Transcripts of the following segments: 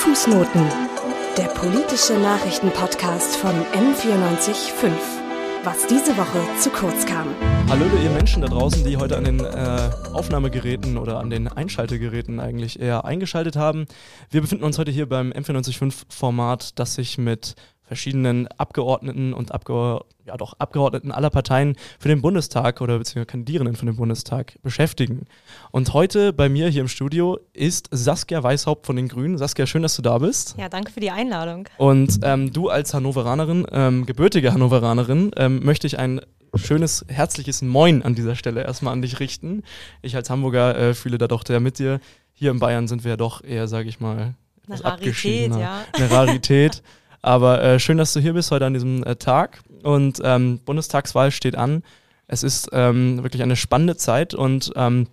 Fußnoten, der politische Nachrichtenpodcast von M945. Was diese Woche zu kurz kam. Hallo ihr Menschen da draußen, die heute an den äh, Aufnahmegeräten oder an den Einschaltegeräten eigentlich eher eingeschaltet haben. Wir befinden uns heute hier beim M495 Format, das sich mit verschiedenen Abgeordneten und Abge ja doch Abgeordneten aller Parteien für den Bundestag oder beziehungsweise Kandidierenden für den Bundestag beschäftigen. Und heute bei mir hier im Studio ist Saskia Weishaupt von den Grünen. Saskia, schön, dass du da bist. Ja, danke für die Einladung. Und ähm, du als Hannoveranerin, ähm, gebürtige Hannoveranerin, ähm, möchte ich ein schönes, herzliches Moin an dieser Stelle erstmal an dich richten. Ich als Hamburger äh, fühle da doch sehr mit dir. Hier in Bayern sind wir ja doch eher, sage ich mal, eine Rarität, ja. Eine Rarität. Aber äh, schön, dass du hier bist heute an diesem äh, Tag. Und ähm, Bundestagswahl steht an. Es ist ähm, wirklich eine spannende Zeit und ähm,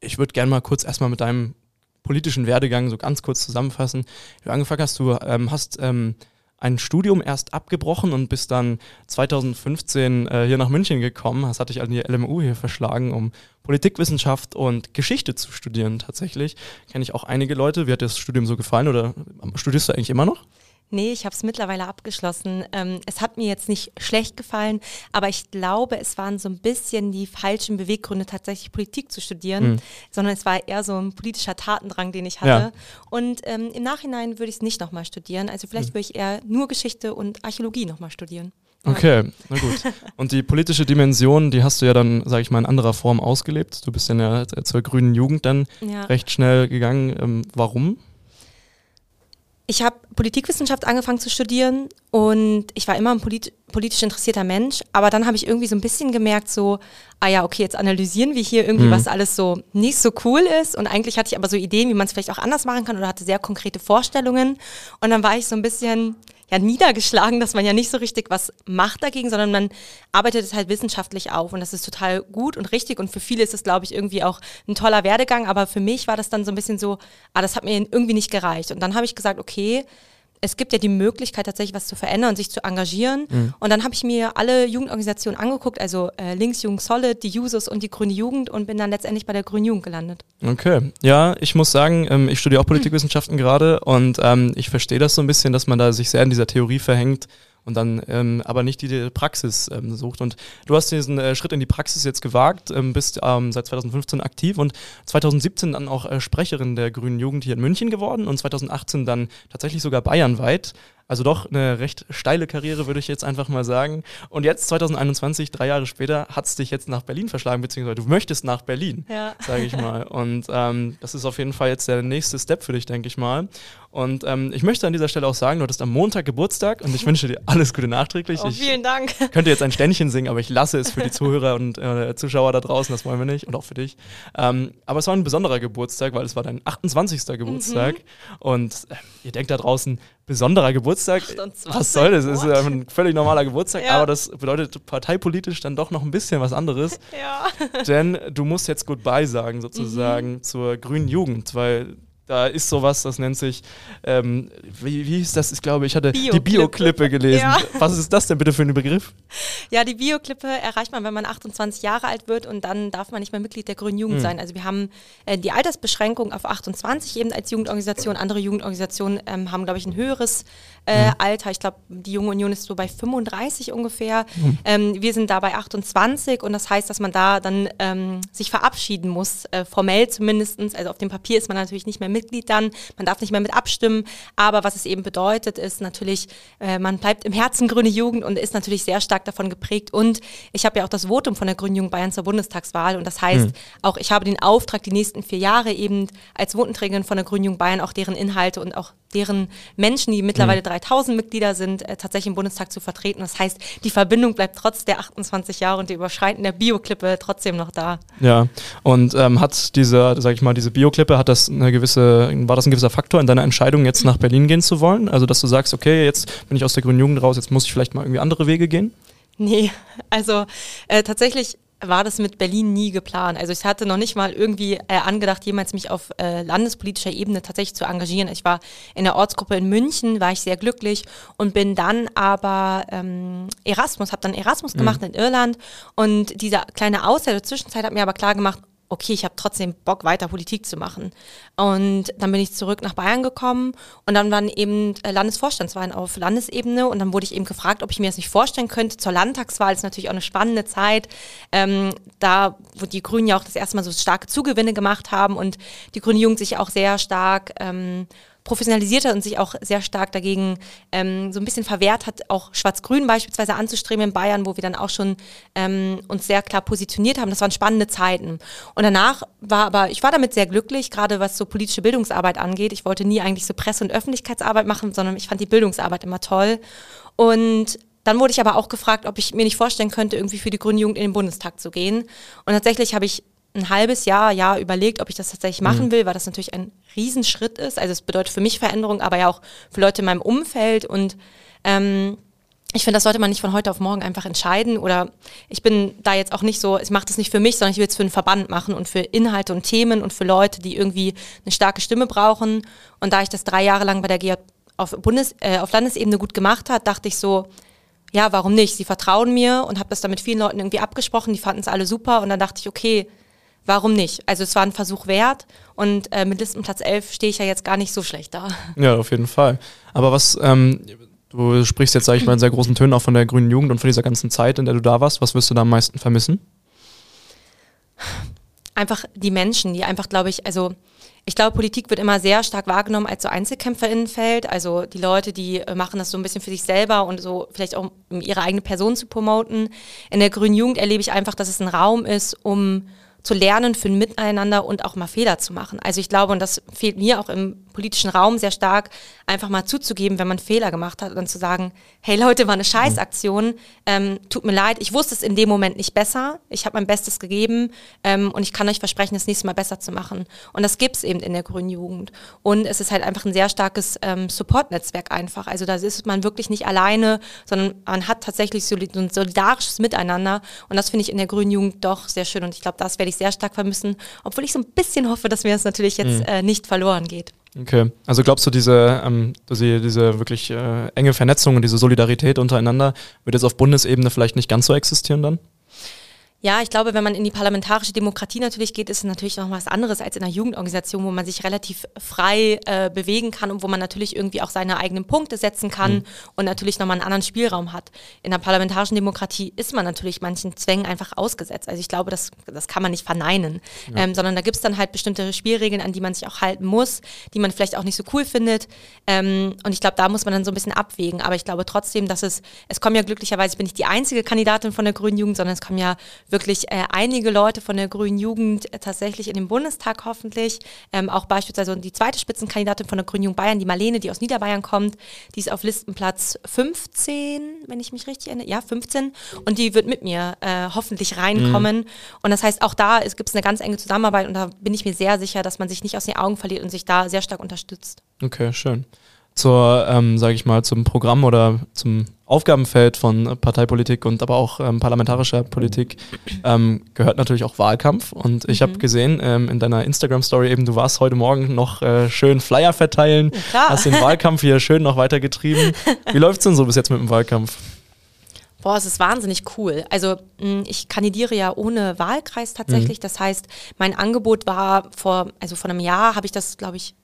ich würde gerne mal kurz erstmal mit deinem politischen Werdegang so ganz kurz zusammenfassen. Wie du angefangen hast, du ähm, hast ähm, ein Studium erst abgebrochen und bist dann 2015 äh, hier nach München gekommen. Das hatte ich an die LMU hier verschlagen, um Politikwissenschaft und Geschichte zu studieren tatsächlich. Kenne ich auch einige Leute. Wie hat dir das Studium so gefallen oder studierst du eigentlich immer noch? Nee, ich habe es mittlerweile abgeschlossen. Ähm, es hat mir jetzt nicht schlecht gefallen, aber ich glaube, es waren so ein bisschen die falschen Beweggründe, tatsächlich Politik zu studieren, mhm. sondern es war eher so ein politischer Tatendrang, den ich hatte. Ja. Und ähm, im Nachhinein würde ich es nicht nochmal studieren. Also vielleicht mhm. würde ich eher nur Geschichte und Archäologie nochmal studieren. Okay, na gut. Und die politische Dimension, die hast du ja dann, sage ich mal, in anderer Form ausgelebt. Du bist dann ja zur grünen Jugend dann ja. recht schnell gegangen. Ähm, warum? Ich habe Politikwissenschaft angefangen zu studieren und ich war immer ein polit politisch interessierter Mensch, aber dann habe ich irgendwie so ein bisschen gemerkt, so, ah ja, okay, jetzt analysieren wir hier irgendwie, mhm. was alles so nicht so cool ist und eigentlich hatte ich aber so Ideen, wie man es vielleicht auch anders machen kann oder hatte sehr konkrete Vorstellungen und dann war ich so ein bisschen, ja niedergeschlagen, dass man ja nicht so richtig was macht dagegen, sondern man arbeitet es halt wissenschaftlich auf und das ist total gut und richtig und für viele ist es, glaube ich, irgendwie auch ein toller Werdegang, aber für mich war das dann so ein bisschen so, ah, das hat mir irgendwie nicht gereicht. Und dann habe ich gesagt, okay, es gibt ja die Möglichkeit, tatsächlich was zu verändern und sich zu engagieren. Mhm. Und dann habe ich mir alle Jugendorganisationen angeguckt, also äh, Links Jugend Solid, die Jusos und die Grüne Jugend und bin dann letztendlich bei der Grünen Jugend gelandet. Okay, ja, ich muss sagen, ähm, ich studiere auch Politikwissenschaften mhm. gerade und ähm, ich verstehe das so ein bisschen, dass man da sich sehr in dieser Theorie verhängt und dann ähm, aber nicht die Praxis ähm, sucht. Und du hast diesen äh, Schritt in die Praxis jetzt gewagt, ähm, bist ähm, seit 2015 aktiv und 2017 dann auch äh, Sprecherin der Grünen Jugend hier in München geworden und 2018 dann tatsächlich sogar bayernweit. Also doch eine recht steile Karriere, würde ich jetzt einfach mal sagen. Und jetzt, 2021, drei Jahre später, hat es dich jetzt nach Berlin verschlagen, beziehungsweise du möchtest nach Berlin, ja. sage ich mal. Und ähm, das ist auf jeden Fall jetzt der nächste Step für dich, denke ich mal. Und ähm, ich möchte an dieser Stelle auch sagen, du hattest am Montag Geburtstag und ich wünsche dir alles Gute nachträglich. Oh, vielen ich Dank. könnte jetzt ein Ständchen singen, aber ich lasse es für die Zuhörer und äh, Zuschauer da draußen, das wollen wir nicht und auch für dich. Ähm, aber es war ein besonderer Geburtstag, weil es war dein 28. Geburtstag mhm. und äh, ihr denkt da draußen, besonderer Geburtstag. 28. Was soll das? Das ist ein völlig normaler Geburtstag, ja. aber das bedeutet parteipolitisch dann doch noch ein bisschen was anderes. Ja. Denn du musst jetzt Goodbye sagen, sozusagen, mhm. zur grünen Jugend, weil da ist sowas, das nennt sich, ähm, wie, wie hieß das? Ich glaube, ich hatte Bio die Bioklippe gelesen. Ja. Was ist das denn bitte für ein Begriff? Ja, die Bioklippe erreicht man, wenn man 28 Jahre alt wird und dann darf man nicht mehr Mitglied der Grünen Jugend mhm. sein. Also wir haben äh, die Altersbeschränkung auf 28 eben als Jugendorganisation. Andere Jugendorganisationen ähm, haben, glaube ich, ein höheres äh, mhm. Alter. Ich glaube, die Junge Union ist so bei 35 ungefähr. Mhm. Ähm, wir sind da bei 28 und das heißt, dass man da dann ähm, sich verabschieden muss, äh, formell zumindest. Also auf dem Papier ist man natürlich nicht mehr Mitglied Mitglied dann, man darf nicht mehr mit abstimmen, aber was es eben bedeutet, ist natürlich, äh, man bleibt im Herzen Grüne Jugend und ist natürlich sehr stark davon geprägt und ich habe ja auch das Votum von der Grünen Jugend Bayern zur Bundestagswahl und das heißt, mhm. auch ich habe den Auftrag, die nächsten vier Jahre eben als Votenträgerin von der Grünen Jugend Bayern auch deren Inhalte und auch deren Menschen, die mittlerweile mhm. 3000 Mitglieder sind, äh, tatsächlich im Bundestag zu vertreten. Das heißt, die Verbindung bleibt trotz der 28 Jahre und der Überschreiten der Bioklippe trotzdem noch da. Ja, und ähm, hat diese, sag ich mal, diese Bioklippe, hat das eine gewisse, war das ein gewisser Faktor in deiner Entscheidung, jetzt nach Berlin gehen zu wollen? Also, dass du sagst, okay, jetzt bin ich aus der Grünen Jugend raus, jetzt muss ich vielleicht mal irgendwie andere Wege gehen? Nee, also äh, tatsächlich war das mit Berlin nie geplant. Also ich hatte noch nicht mal irgendwie äh, angedacht, jemals mich auf äh, landespolitischer Ebene tatsächlich zu engagieren. Ich war in der Ortsgruppe in München, war ich sehr glücklich und bin dann aber ähm, Erasmus, habe dann Erasmus mhm. gemacht in Irland und diese kleine Auszeit der Zwischenzeit hat mir aber klar gemacht, okay, ich habe trotzdem Bock, weiter Politik zu machen. Und dann bin ich zurück nach Bayern gekommen und dann waren eben äh, Landesvorstandswahlen auf Landesebene und dann wurde ich eben gefragt, ob ich mir das nicht vorstellen könnte. Zur Landtagswahl ist natürlich auch eine spannende Zeit, ähm, da wo die Grünen ja auch das erste Mal so starke Zugewinne gemacht haben und die Grüne Jugend sich auch sehr stark ähm, professionalisiert hat und sich auch sehr stark dagegen ähm, so ein bisschen verwehrt hat, auch Schwarz-Grün beispielsweise anzustreben in Bayern, wo wir dann auch schon ähm, uns sehr klar positioniert haben. Das waren spannende Zeiten. Und danach war aber, ich war damit sehr glücklich, gerade was so politische Bildungsarbeit angeht. Ich wollte nie eigentlich so Presse- und Öffentlichkeitsarbeit machen, sondern ich fand die Bildungsarbeit immer toll. Und dann wurde ich aber auch gefragt, ob ich mir nicht vorstellen könnte, irgendwie für die Grüne Jugend in den Bundestag zu gehen. Und tatsächlich habe ich ein halbes Jahr, Jahr überlegt, ob ich das tatsächlich machen mhm. will, weil das natürlich ein Riesenschritt ist. Also es bedeutet für mich Veränderung, aber ja auch für Leute in meinem Umfeld. Und ähm, ich finde, das sollte man nicht von heute auf morgen einfach entscheiden. Oder ich bin da jetzt auch nicht so, ich mache das nicht für mich, sondern ich will es für einen Verband machen und für Inhalte und Themen und für Leute, die irgendwie eine starke Stimme brauchen. Und da ich das drei Jahre lang bei der GJ auf, Bundes-, äh, auf Landesebene gut gemacht hat, dachte ich so, ja, warum nicht? Sie vertrauen mir und habe das dann mit vielen Leuten irgendwie abgesprochen, die fanden es alle super und dann dachte ich, okay, warum nicht? Also es war ein Versuch wert und äh, mit Listenplatz 11 stehe ich ja jetzt gar nicht so schlecht da. Ja, auf jeden Fall. Aber was, ähm, du sprichst jetzt, sage ich mal, in sehr großen Tönen auch von der grünen Jugend und von dieser ganzen Zeit, in der du da warst. Was wirst du da am meisten vermissen? Einfach die Menschen, die einfach, glaube ich, also ich glaube, Politik wird immer sehr stark wahrgenommen als so Einzelkämpferinnenfeld. Also die Leute, die äh, machen das so ein bisschen für sich selber und so vielleicht auch um ihre eigene Person zu promoten. In der grünen Jugend erlebe ich einfach, dass es ein Raum ist, um zu lernen für ein Miteinander und auch mal Fehler zu machen. Also ich glaube, und das fehlt mir auch im politischen Raum sehr stark, einfach mal zuzugeben, wenn man Fehler gemacht hat und dann zu sagen, hey Leute, war eine Scheißaktion, ähm, tut mir leid, ich wusste es in dem Moment nicht besser, ich habe mein Bestes gegeben ähm, und ich kann euch versprechen, das nächste Mal besser zu machen. Und das gibt's eben in der grünen Jugend. Und es ist halt einfach ein sehr starkes ähm, Support-Netzwerk einfach. Also da ist man wirklich nicht alleine, sondern man hat tatsächlich so ein solidarisches Miteinander und das finde ich in der grünen Jugend doch sehr schön und ich glaube, das werde ich sehr stark vermissen, obwohl ich so ein bisschen hoffe, dass mir das natürlich jetzt mhm. äh, nicht verloren geht. Okay, also glaubst du, diese, ähm, diese, diese wirklich äh, enge Vernetzung und diese Solidarität untereinander wird jetzt auf Bundesebene vielleicht nicht ganz so existieren dann? Ja, ich glaube, wenn man in die parlamentarische Demokratie natürlich geht, ist es natürlich noch was anderes als in einer Jugendorganisation, wo man sich relativ frei äh, bewegen kann und wo man natürlich irgendwie auch seine eigenen Punkte setzen kann mhm. und natürlich nochmal einen anderen Spielraum hat. In der parlamentarischen Demokratie ist man natürlich manchen Zwängen einfach ausgesetzt. Also ich glaube, das, das kann man nicht verneinen, ja. ähm, sondern da gibt es dann halt bestimmte Spielregeln, an die man sich auch halten muss, die man vielleicht auch nicht so cool findet. Ähm, und ich glaube, da muss man dann so ein bisschen abwägen. Aber ich glaube trotzdem, dass es, es kommen ja glücklicherweise, ich bin nicht die einzige Kandidatin von der Grünen Jugend, sondern es kommen ja wirklich äh, einige Leute von der Grünen Jugend äh, tatsächlich in den Bundestag hoffentlich. Ähm, auch beispielsweise die zweite Spitzenkandidatin von der Grünen Jugend Bayern, die Marlene, die aus Niederbayern kommt, die ist auf Listenplatz 15, wenn ich mich richtig erinnere. Ja, 15. Und die wird mit mir äh, hoffentlich reinkommen. Mhm. Und das heißt, auch da gibt es eine ganz enge Zusammenarbeit und da bin ich mir sehr sicher, dass man sich nicht aus den Augen verliert und sich da sehr stark unterstützt. Okay, schön zur, ähm, sage ich mal, zum Programm oder zum Aufgabenfeld von Parteipolitik und aber auch ähm, parlamentarischer Politik ähm, gehört natürlich auch Wahlkampf. Und ich mhm. habe gesehen ähm, in deiner Instagram-Story eben, du warst heute Morgen noch äh, schön Flyer verteilen, ja, hast den Wahlkampf hier schön noch weitergetrieben. Wie läuft's denn so bis jetzt mit dem Wahlkampf? Boah, es ist wahnsinnig cool. Also mm, ich kandidiere ja ohne Wahlkreis tatsächlich. Mhm. Das heißt, mein Angebot war vor, also vor einem Jahr habe ich das, glaube ich,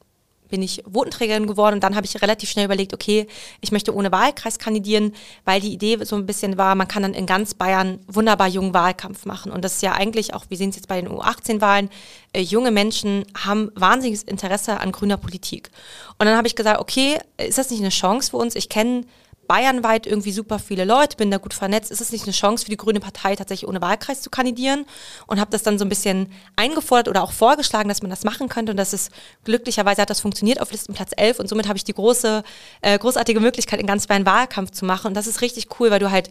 bin ich Votenträgerin geworden und dann habe ich relativ schnell überlegt, okay, ich möchte ohne Wahlkreis kandidieren, weil die Idee so ein bisschen war, man kann dann in ganz Bayern wunderbar jungen Wahlkampf machen. Und das ist ja eigentlich auch, wir sehen es jetzt bei den U18-Wahlen, äh, junge Menschen haben wahnsinniges Interesse an grüner Politik. Und dann habe ich gesagt, okay, ist das nicht eine Chance für uns? Ich kenne bayernweit irgendwie super viele Leute, bin da gut vernetzt. Ist es nicht eine Chance für die Grüne Partei, tatsächlich ohne Wahlkreis zu kandidieren? Und habe das dann so ein bisschen eingefordert oder auch vorgeschlagen, dass man das machen könnte. Und das ist glücklicherweise hat das funktioniert auf Listenplatz 11. Und somit habe ich die große, äh, großartige Möglichkeit, in ganz Bayern Wahlkampf zu machen. Und das ist richtig cool, weil du halt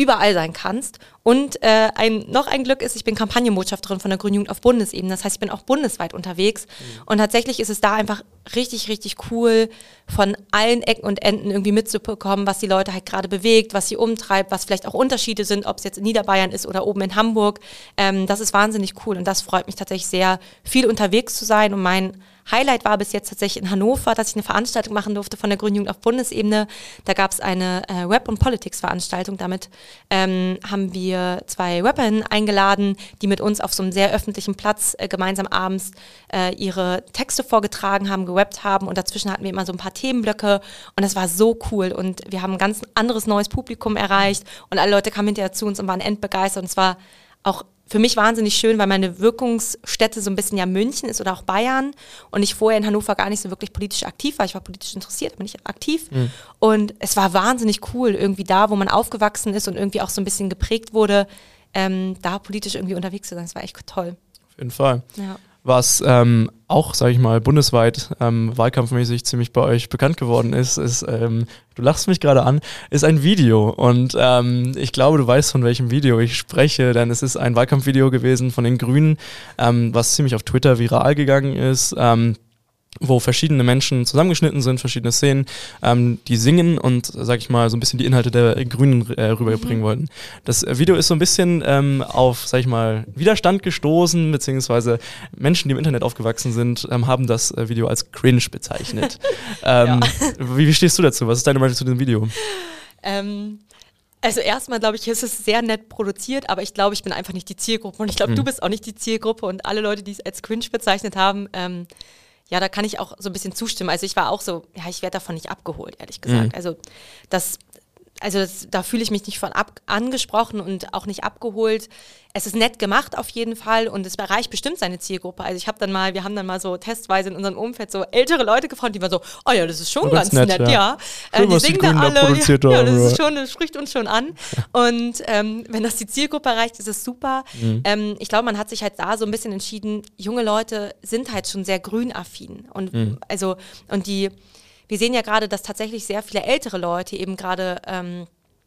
überall sein kannst. Und äh, ein, noch ein Glück ist, ich bin Kampagnenbotschafterin von der Grünen Jugend auf Bundesebene. Das heißt, ich bin auch bundesweit unterwegs. Mhm. Und tatsächlich ist es da einfach richtig, richtig cool, von allen Ecken und Enden irgendwie mitzubekommen, was die Leute halt gerade bewegt, was sie umtreibt, was vielleicht auch Unterschiede sind, ob es jetzt in Niederbayern ist oder oben in Hamburg. Ähm, das ist wahnsinnig cool und das freut mich tatsächlich sehr, viel unterwegs zu sein. Und mein Highlight war bis jetzt tatsächlich in Hannover, dass ich eine Veranstaltung machen durfte von der Grünen Jugend auf Bundesebene. Da gab es eine äh, Web- und Politics-Veranstaltung. Damit ähm, haben wir wir zwei Rapperinnen eingeladen, die mit uns auf so einem sehr öffentlichen Platz äh, gemeinsam abends äh, ihre Texte vorgetragen haben, gerappt haben. Und dazwischen hatten wir immer so ein paar Themenblöcke. Und das war so cool. Und wir haben ein ganz anderes neues Publikum erreicht. Und alle Leute kamen hinterher zu uns und waren endbegeistert. Und es war auch für mich wahnsinnig schön, weil meine Wirkungsstätte so ein bisschen ja München ist oder auch Bayern und ich vorher in Hannover gar nicht so wirklich politisch aktiv war. Ich war politisch interessiert, aber nicht aktiv. Mhm. Und es war wahnsinnig cool, irgendwie da, wo man aufgewachsen ist und irgendwie auch so ein bisschen geprägt wurde, ähm, da politisch irgendwie unterwegs zu sein. Das war echt toll. Auf jeden Fall. Ja was ähm, auch, sage ich mal, bundesweit ähm, wahlkampfmäßig ziemlich bei euch bekannt geworden ist, ist, ähm, du lachst mich gerade an, ist ein Video. Und ähm, ich glaube, du weißt, von welchem Video ich spreche, denn es ist ein Wahlkampfvideo gewesen von den Grünen, ähm, was ziemlich auf Twitter viral gegangen ist. Wo verschiedene Menschen zusammengeschnitten sind, verschiedene Szenen, ähm, die singen und, sag ich mal, so ein bisschen die Inhalte der Grünen äh, rüberbringen mhm. wollten. Das Video ist so ein bisschen ähm, auf, sag ich mal, Widerstand gestoßen, beziehungsweise Menschen, die im Internet aufgewachsen sind, ähm, haben das äh, Video als cringe bezeichnet. Ähm, wie, wie, stehst du dazu? Was ist deine Meinung zu dem Video? Ähm, also erstmal glaube ich, ist es sehr nett produziert, aber ich glaube, ich bin einfach nicht die Zielgruppe und ich glaube, mhm. du bist auch nicht die Zielgruppe und alle Leute, die es als cringe bezeichnet haben, ähm, ja, da kann ich auch so ein bisschen zustimmen. Also ich war auch so, ja, ich werde davon nicht abgeholt, ehrlich gesagt. Mhm. Also das, also das, da fühle ich mich nicht von ab, angesprochen und auch nicht abgeholt es ist nett gemacht auf jeden Fall und es erreicht bestimmt seine Zielgruppe. Also ich habe dann mal, wir haben dann mal so testweise in unserem Umfeld so ältere Leute gefragt, die waren so, oh ja, das ist schon ganz, ganz, nett, nett ja. ja. Äh, die singen da alle, ja, ja, das ist schon, das spricht uns schon an. Und ähm, wenn das die Zielgruppe erreicht, ist es super. Mhm. Ähm, ich glaube, man hat sich halt da so ein bisschen entschieden, junge Leute sind halt schon sehr grünaffin und mhm. also und die, wir sehen ja gerade, dass tatsächlich sehr viele ältere Leute eben gerade ähm,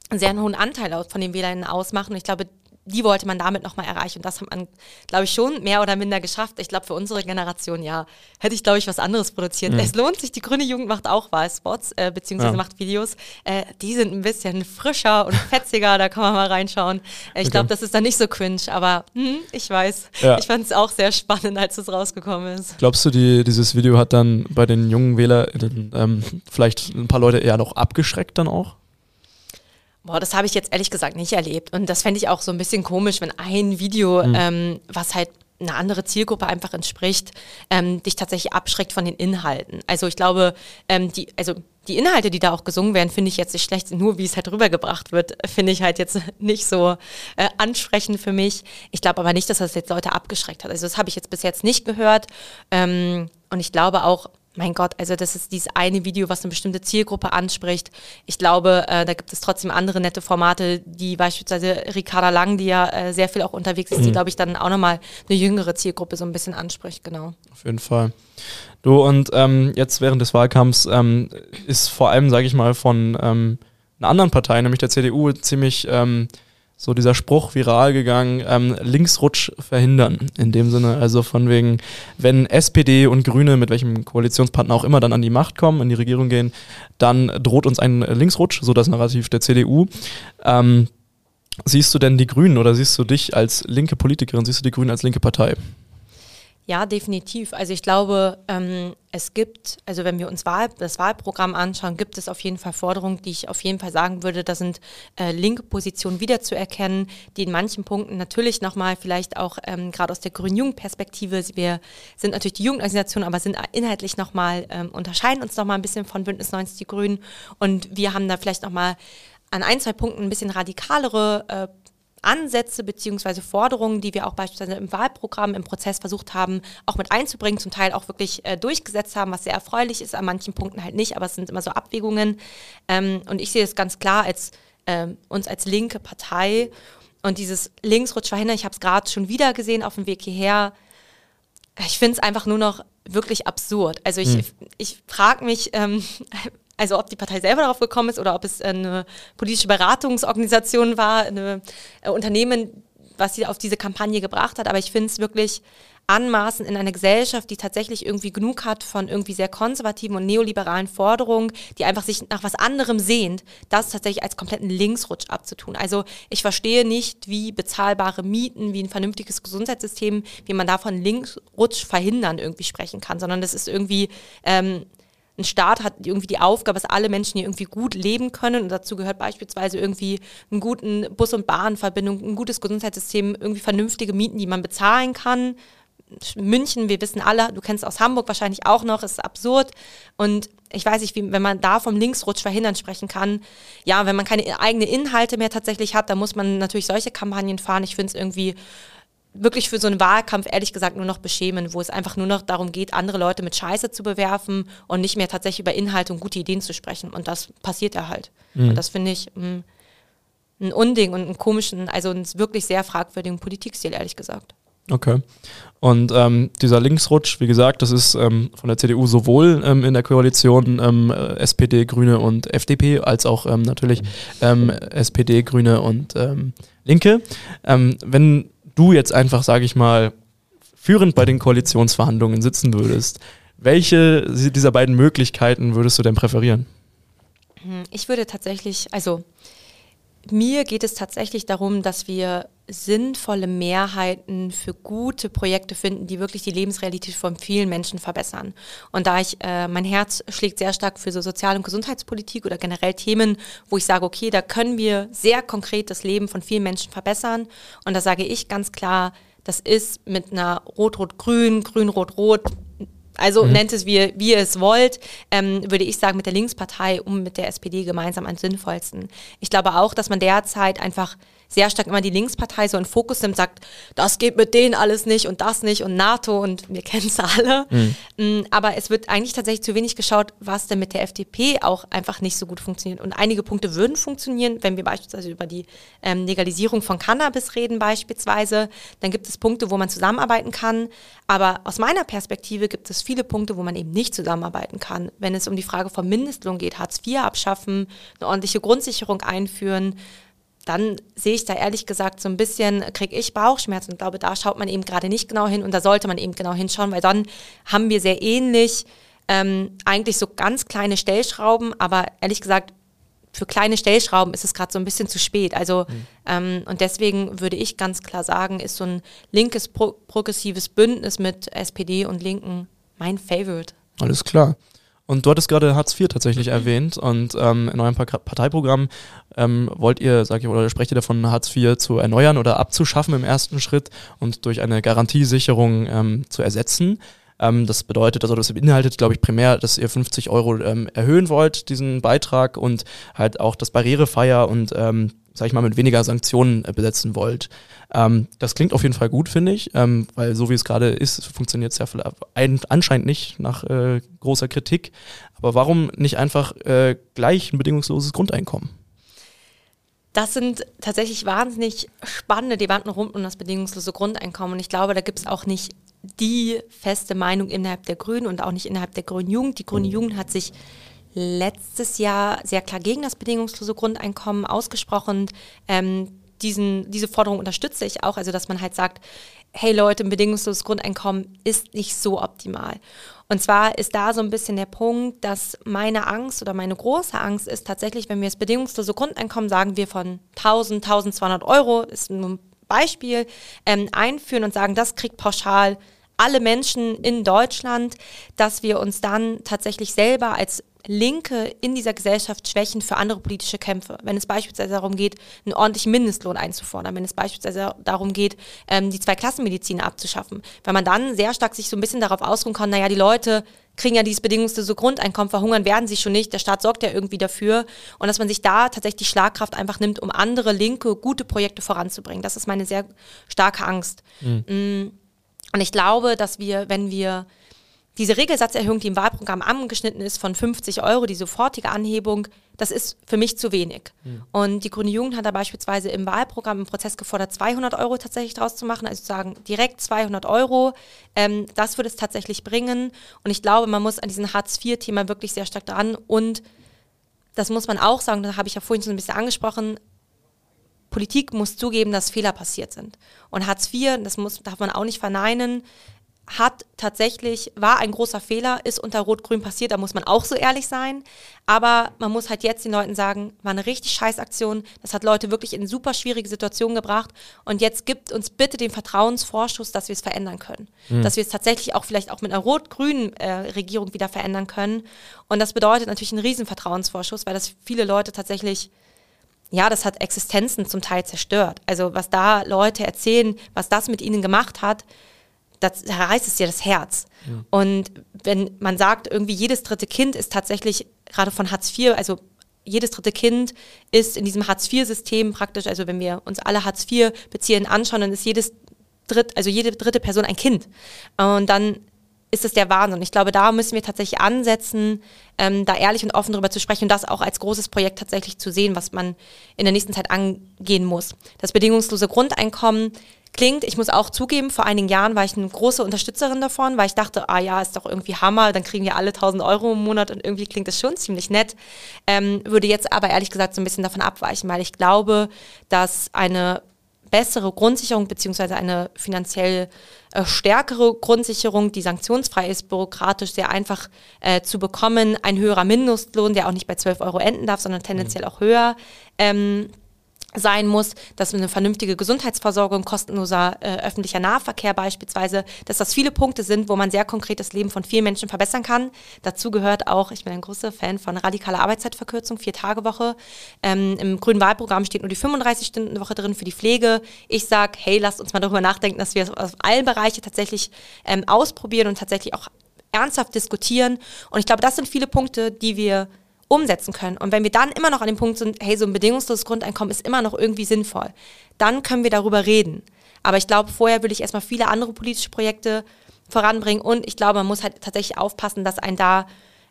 einen sehr hohen Anteil von den WählerInnen ausmachen. Und ich glaube, die wollte man damit nochmal erreichen. Und das hat man, glaube ich, schon mehr oder minder geschafft. Ich glaube, für unsere Generation, ja, hätte ich, glaube ich, was anderes produziert. Mhm. Es lohnt sich, die grüne Jugend macht auch Wahlspots, äh, beziehungsweise ja. macht Videos. Äh, die sind ein bisschen frischer und fetziger, da kann man mal reinschauen. Äh, ich okay. glaube, das ist dann nicht so cringe, aber hm, ich weiß. Ja. Ich fand es auch sehr spannend, als es rausgekommen ist. Glaubst du, die, dieses Video hat dann bei den jungen WählerInnen ähm, vielleicht ein paar Leute eher noch abgeschreckt dann auch? Boah, das habe ich jetzt ehrlich gesagt nicht erlebt. Und das fände ich auch so ein bisschen komisch, wenn ein Video, mhm. ähm, was halt eine andere Zielgruppe einfach entspricht, ähm, dich tatsächlich abschreckt von den Inhalten. Also ich glaube, ähm, die, also die Inhalte, die da auch gesungen werden, finde ich jetzt nicht schlecht, nur wie es halt rübergebracht wird, finde ich halt jetzt nicht so äh, ansprechend für mich. Ich glaube aber nicht, dass das jetzt Leute abgeschreckt hat. Also das habe ich jetzt bis jetzt nicht gehört. Ähm, und ich glaube auch, mein Gott, also das ist dieses eine Video, was eine bestimmte Zielgruppe anspricht. Ich glaube, äh, da gibt es trotzdem andere nette Formate, die beispielsweise Ricarda Lang, die ja äh, sehr viel auch unterwegs ist, mhm. die, glaube ich, dann auch nochmal eine jüngere Zielgruppe so ein bisschen anspricht, genau. Auf jeden Fall. Du, und ähm, jetzt während des Wahlkampfs ähm, ist vor allem, sage ich mal, von ähm, einer anderen Partei, nämlich der CDU, ziemlich ähm, so dieser Spruch viral gegangen, ähm, Linksrutsch verhindern. In dem Sinne, also von wegen, wenn SPD und Grüne mit welchem Koalitionspartner auch immer dann an die Macht kommen, in die Regierung gehen, dann droht uns ein Linksrutsch, so das Narrativ der CDU. Ähm, siehst du denn die Grünen oder siehst du dich als linke Politikerin, siehst du die Grünen als linke Partei? Ja, definitiv. Also ich glaube, ähm, es gibt, also wenn wir uns Wahl, das Wahlprogramm anschauen, gibt es auf jeden Fall Forderungen, die ich auf jeden Fall sagen würde, da sind äh, linke Positionen wiederzuerkennen, die in manchen Punkten natürlich nochmal vielleicht auch ähm, gerade aus der Grün-Jugend-Perspektive, wir sind natürlich die Jugendorganisation, aber sind inhaltlich nochmal, ähm, unterscheiden uns nochmal ein bisschen von Bündnis 90 Die Grünen und wir haben da vielleicht nochmal an ein, zwei Punkten ein bisschen radikalere äh, Ansätze beziehungsweise Forderungen, die wir auch beispielsweise im Wahlprogramm, im Prozess versucht haben, auch mit einzubringen, zum Teil auch wirklich äh, durchgesetzt haben, was sehr erfreulich ist, an manchen Punkten halt nicht, aber es sind immer so Abwägungen. Ähm, und ich sehe es ganz klar als ähm, uns als linke Partei und dieses Linksrutsch verhindern, ich habe es gerade schon wieder gesehen auf dem Weg hierher. Ich finde es einfach nur noch wirklich absurd. Also ich, hm. ich frage mich, ähm, also ob die Partei selber darauf gekommen ist oder ob es eine politische Beratungsorganisation war, ein äh, Unternehmen, was sie auf diese Kampagne gebracht hat. Aber ich finde es wirklich anmaßend in einer Gesellschaft, die tatsächlich irgendwie genug hat von irgendwie sehr konservativen und neoliberalen Forderungen, die einfach sich nach was anderem sehnt, das tatsächlich als kompletten Linksrutsch abzutun. Also ich verstehe nicht, wie bezahlbare Mieten, wie ein vernünftiges Gesundheitssystem, wie man davon Linksrutsch verhindern irgendwie sprechen kann, sondern das ist irgendwie ähm, ein Staat hat irgendwie die Aufgabe, dass alle Menschen hier irgendwie gut leben können. Und dazu gehört beispielsweise irgendwie einen guten Bus- und Bahnverbindung, ein gutes Gesundheitssystem, irgendwie vernünftige Mieten, die man bezahlen kann. München, wir wissen alle, du kennst aus Hamburg wahrscheinlich auch noch, ist absurd. Und ich weiß nicht, wie, wenn man da vom Linksrutsch verhindern sprechen kann. Ja, wenn man keine eigenen Inhalte mehr tatsächlich hat, dann muss man natürlich solche Kampagnen fahren. Ich finde es irgendwie wirklich für so einen Wahlkampf ehrlich gesagt nur noch beschämen, wo es einfach nur noch darum geht, andere Leute mit Scheiße zu bewerfen und nicht mehr tatsächlich über Inhalte und gute Ideen zu sprechen. Und das passiert ja halt. Mhm. Und das finde ich mh, mm, ein Unding und einen komischen, also einen wirklich sehr fragwürdigen Politikstil, ehrlich gesagt. Okay. Und ähm, dieser Linksrutsch, wie gesagt, das ist ähm, von der CDU sowohl ähm, in der Koalition ähm, SPD, Grüne und FDP, als auch ähm, natürlich ähm, SPD, Grüne und Linke. wenn du jetzt einfach, sage ich mal, führend bei den Koalitionsverhandlungen sitzen würdest, welche dieser beiden Möglichkeiten würdest du denn präferieren? Hm, ich würde tatsächlich, also mir geht es tatsächlich darum, dass wir sinnvolle Mehrheiten für gute Projekte finden, die wirklich die Lebensrealität von vielen Menschen verbessern. Und da ich, äh, mein Herz schlägt sehr stark für so Sozial- und Gesundheitspolitik oder generell Themen, wo ich sage, okay, da können wir sehr konkret das Leben von vielen Menschen verbessern. Und da sage ich ganz klar, das ist mit einer Rot-Rot-Grün, Grün-Rot-Rot also mhm. nennt es, wie, wie ihr es wollt, ähm, würde ich sagen, mit der Linkspartei um mit der SPD gemeinsam am sinnvollsten. Ich glaube auch, dass man derzeit einfach sehr stark immer die Linkspartei so in Fokus nimmt, sagt, das geht mit denen alles nicht und das nicht und NATO und wir kennen es alle. Mhm. Mm, aber es wird eigentlich tatsächlich zu wenig geschaut, was denn mit der FDP auch einfach nicht so gut funktioniert. Und einige Punkte würden funktionieren, wenn wir beispielsweise über die ähm, Legalisierung von Cannabis reden beispielsweise. Dann gibt es Punkte, wo man zusammenarbeiten kann. Aber aus meiner Perspektive gibt es viele Punkte, wo man eben nicht zusammenarbeiten kann. Wenn es um die Frage vom Mindestlohn geht, Hartz IV abschaffen, eine ordentliche Grundsicherung einführen, dann sehe ich da ehrlich gesagt so ein bisschen, kriege ich Bauchschmerzen und glaube, da schaut man eben gerade nicht genau hin und da sollte man eben genau hinschauen, weil dann haben wir sehr ähnlich ähm, eigentlich so ganz kleine Stellschrauben, aber ehrlich gesagt, für kleine Stellschrauben ist es gerade so ein bisschen zu spät. Also mhm. ähm, und deswegen würde ich ganz klar sagen, ist so ein linkes pro progressives Bündnis mit SPD und Linken mein Favorite. Alles klar. Und du hattest gerade Hartz IV tatsächlich mhm. erwähnt und ähm, in eurem Parteiprogramm ähm, wollt ihr, sag ich, oder sprecht ihr davon, Hartz IV zu erneuern oder abzuschaffen im ersten Schritt und durch eine Garantiesicherung ähm, zu ersetzen. Ähm, das bedeutet, also das beinhaltet, glaube ich, primär, dass ihr 50 Euro ähm, erhöhen wollt, diesen Beitrag und halt auch das Barrierefeier und ähm, sag ich mal, mit weniger Sanktionen äh, besetzen wollt. Ähm, das klingt auf jeden Fall gut, finde ich, ähm, weil so wie es gerade ist, funktioniert es ja ein, anscheinend nicht nach äh, großer Kritik. Aber warum nicht einfach äh, gleich ein bedingungsloses Grundeinkommen? Das sind tatsächlich wahnsinnig spannende Debatten rund um das bedingungslose Grundeinkommen. Und ich glaube, da gibt es auch nicht die feste Meinung innerhalb der Grünen und auch nicht innerhalb der Grünen Jugend. Die Grüne Jugend hat sich letztes Jahr sehr klar gegen das bedingungslose Grundeinkommen ausgesprochen. Ähm, diesen, diese Forderung unterstütze ich auch, also dass man halt sagt, hey Leute, ein bedingungsloses Grundeinkommen ist nicht so optimal. Und zwar ist da so ein bisschen der Punkt, dass meine Angst oder meine große Angst ist tatsächlich, wenn wir das bedingungslose Grundeinkommen, sagen wir von 1000, 1200 Euro, ist ein Beispiel, ähm, einführen und sagen, das kriegt pauschal alle Menschen in Deutschland, dass wir uns dann tatsächlich selber als Linke in dieser Gesellschaft schwächen für andere politische Kämpfe. Wenn es beispielsweise darum geht, einen ordentlichen Mindestlohn einzufordern, wenn es beispielsweise darum geht, ähm, die Zweiklassenmedizin abzuschaffen, weil man dann sehr stark sich so ein bisschen darauf ausruhen kann, naja, die Leute kriegen ja dieses bedingungslose Grundeinkommen, verhungern werden sie schon nicht, der Staat sorgt ja irgendwie dafür und dass man sich da tatsächlich die Schlagkraft einfach nimmt, um andere linke, gute Projekte voranzubringen. Das ist meine sehr starke Angst. Mhm. Und ich glaube, dass wir, wenn wir diese Regelsatzerhöhung, die im Wahlprogramm angeschnitten ist, von 50 Euro, die sofortige Anhebung, das ist für mich zu wenig. Mhm. Und die Grüne Jugend hat da beispielsweise im Wahlprogramm im Prozess gefordert, 200 Euro tatsächlich draus zu machen, also zu sagen, direkt 200 Euro. Ähm, das würde es tatsächlich bringen. Und ich glaube, man muss an diesem Hartz-IV-Thema wirklich sehr stark dran. Und das muss man auch sagen, da habe ich ja vorhin schon ein bisschen angesprochen, Politik muss zugeben, dass Fehler passiert sind. Und Hartz IV, das muss, darf man auch nicht verneinen, hat tatsächlich, war ein großer Fehler, ist unter Rot-Grün passiert, da muss man auch so ehrlich sein. Aber man muss halt jetzt den Leuten sagen, war eine richtig scheiß Aktion. Das hat Leute wirklich in super schwierige Situationen gebracht. Und jetzt gibt uns bitte den Vertrauensvorschuss, dass wir es verändern können. Mhm. Dass wir es tatsächlich auch vielleicht auch mit einer rot-grünen äh, Regierung wieder verändern können. Und das bedeutet natürlich einen riesen Vertrauensvorschuss, weil das viele Leute tatsächlich ja, das hat Existenzen zum Teil zerstört. Also was da Leute erzählen, was das mit ihnen gemacht hat, das reißt es dir das Herz. Ja. Und wenn man sagt, irgendwie jedes dritte Kind ist tatsächlich gerade von Hartz IV, also jedes dritte Kind ist in diesem Hartz-IV-System praktisch, also wenn wir uns alle Hartz-IV-Beziehenden anschauen, dann ist jedes dritt, also jede dritte Person ein Kind. Und dann ist es der Wahnsinn. Ich glaube, da müssen wir tatsächlich ansetzen, ähm, da ehrlich und offen darüber zu sprechen und das auch als großes Projekt tatsächlich zu sehen, was man in der nächsten Zeit angehen muss. Das bedingungslose Grundeinkommen klingt. Ich muss auch zugeben, vor einigen Jahren war ich eine große Unterstützerin davon, weil ich dachte, ah ja, ist doch irgendwie Hammer, dann kriegen wir alle 1000 Euro im Monat und irgendwie klingt das schon ziemlich nett. Ähm, würde jetzt aber ehrlich gesagt so ein bisschen davon abweichen, weil ich glaube, dass eine bessere Grundsicherung beziehungsweise eine finanziell äh, stärkere Grundsicherung, die sanktionsfrei ist, bürokratisch sehr einfach äh, zu bekommen, ein höherer Mindestlohn, der auch nicht bei 12 Euro enden darf, sondern tendenziell mhm. auch höher. Ähm, sein muss, dass eine vernünftige Gesundheitsversorgung, kostenloser äh, öffentlicher Nahverkehr beispielsweise, dass das viele Punkte sind, wo man sehr konkret das Leben von vielen Menschen verbessern kann. Dazu gehört auch, ich bin ein großer Fan von radikaler Arbeitszeitverkürzung, Vier-Tage-Woche. Ähm, Im grünen Wahlprogramm steht nur die 35-Stunden-Woche drin für die Pflege. Ich sage, hey, lasst uns mal darüber nachdenken, dass wir es auf allen Bereichen tatsächlich ähm, ausprobieren und tatsächlich auch ernsthaft diskutieren. Und ich glaube, das sind viele Punkte, die wir umsetzen können. Und wenn wir dann immer noch an dem Punkt sind, hey, so ein bedingungsloses Grundeinkommen ist immer noch irgendwie sinnvoll, dann können wir darüber reden. Aber ich glaube, vorher würde ich erstmal viele andere politische Projekte voranbringen und ich glaube, man muss halt tatsächlich aufpassen, dass ein da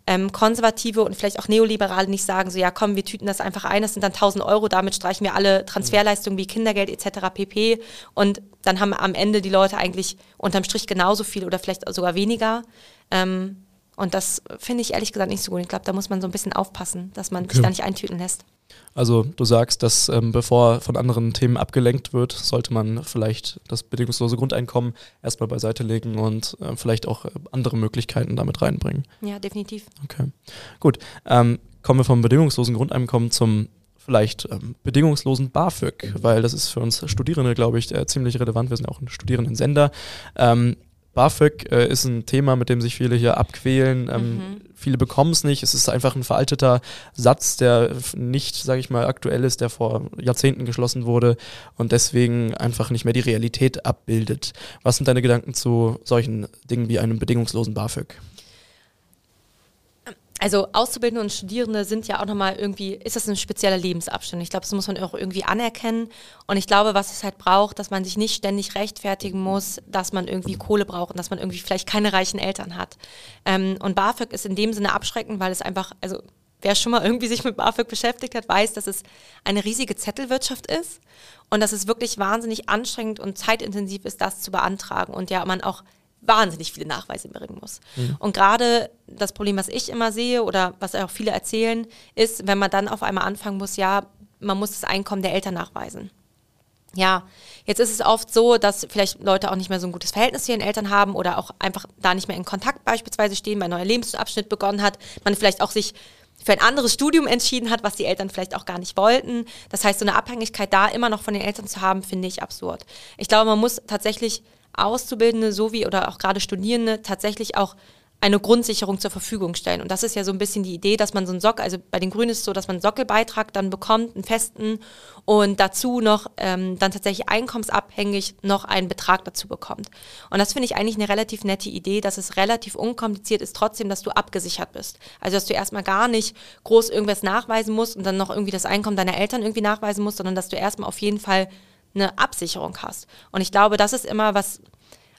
ähm, Konservative und vielleicht auch Neoliberale nicht sagen, so ja komm, wir tüten das einfach ein, das sind dann 1000 Euro, damit streichen wir alle Transferleistungen wie Kindergeld etc. pp. Und dann haben am Ende die Leute eigentlich unterm Strich genauso viel oder vielleicht sogar weniger. Ähm, und das finde ich ehrlich gesagt nicht so gut. Ich glaube, da muss man so ein bisschen aufpassen, dass man okay. sich da nicht eintüten lässt. Also du sagst, dass ähm, bevor von anderen Themen abgelenkt wird, sollte man vielleicht das bedingungslose Grundeinkommen erstmal beiseite legen und äh, vielleicht auch äh, andere Möglichkeiten damit reinbringen. Ja, definitiv. Okay, gut. Ähm, kommen wir vom bedingungslosen Grundeinkommen zum vielleicht ähm, bedingungslosen BAföG, weil das ist für uns Studierende, glaube ich, äh, ziemlich relevant. Wir sind auch ein Studierendensender. Ähm, BAföG äh, ist ein Thema, mit dem sich viele hier abquälen. Ähm, mhm. Viele bekommen es nicht. Es ist einfach ein veralteter Satz, der nicht, sage ich mal, aktuell ist, der vor Jahrzehnten geschlossen wurde und deswegen einfach nicht mehr die Realität abbildet. Was sind deine Gedanken zu solchen Dingen wie einem bedingungslosen BAföG? Also Auszubildende und Studierende sind ja auch nochmal irgendwie, ist das ein spezieller Lebensabschnitt. Ich glaube, das muss man auch irgendwie anerkennen. Und ich glaube, was es halt braucht, dass man sich nicht ständig rechtfertigen muss, dass man irgendwie Kohle braucht und dass man irgendwie vielleicht keine reichen Eltern hat. Ähm, und BAföG ist in dem Sinne abschreckend, weil es einfach, also wer schon mal irgendwie sich mit BAföG beschäftigt hat, weiß, dass es eine riesige Zettelwirtschaft ist und dass es wirklich wahnsinnig anstrengend und zeitintensiv ist, das zu beantragen. Und ja, man auch wahnsinnig viele Nachweise bringen muss. Mhm. Und gerade das Problem, was ich immer sehe oder was auch viele erzählen, ist, wenn man dann auf einmal anfangen muss, ja, man muss das Einkommen der Eltern nachweisen. Ja, jetzt ist es oft so, dass vielleicht Leute auch nicht mehr so ein gutes Verhältnis zu ihren Eltern haben oder auch einfach da nicht mehr in Kontakt beispielsweise stehen, weil ein neuer Lebensabschnitt begonnen hat, man vielleicht auch sich für ein anderes Studium entschieden hat, was die Eltern vielleicht auch gar nicht wollten. Das heißt, so eine Abhängigkeit da immer noch von den Eltern zu haben, finde ich absurd. Ich glaube, man muss tatsächlich Auszubildende sowie oder auch gerade Studierende tatsächlich auch eine Grundsicherung zur Verfügung stellen. Und das ist ja so ein bisschen die Idee, dass man so einen Sockel, also bei den Grünen ist es so, dass man einen Sockelbeitrag dann bekommt, einen festen und dazu noch ähm, dann tatsächlich einkommensabhängig noch einen Betrag dazu bekommt. Und das finde ich eigentlich eine relativ nette Idee, dass es relativ unkompliziert ist, trotzdem, dass du abgesichert bist. Also dass du erstmal gar nicht groß irgendwas nachweisen musst und dann noch irgendwie das Einkommen deiner Eltern irgendwie nachweisen musst, sondern dass du erstmal auf jeden Fall eine Absicherung hast. Und ich glaube, das ist immer was,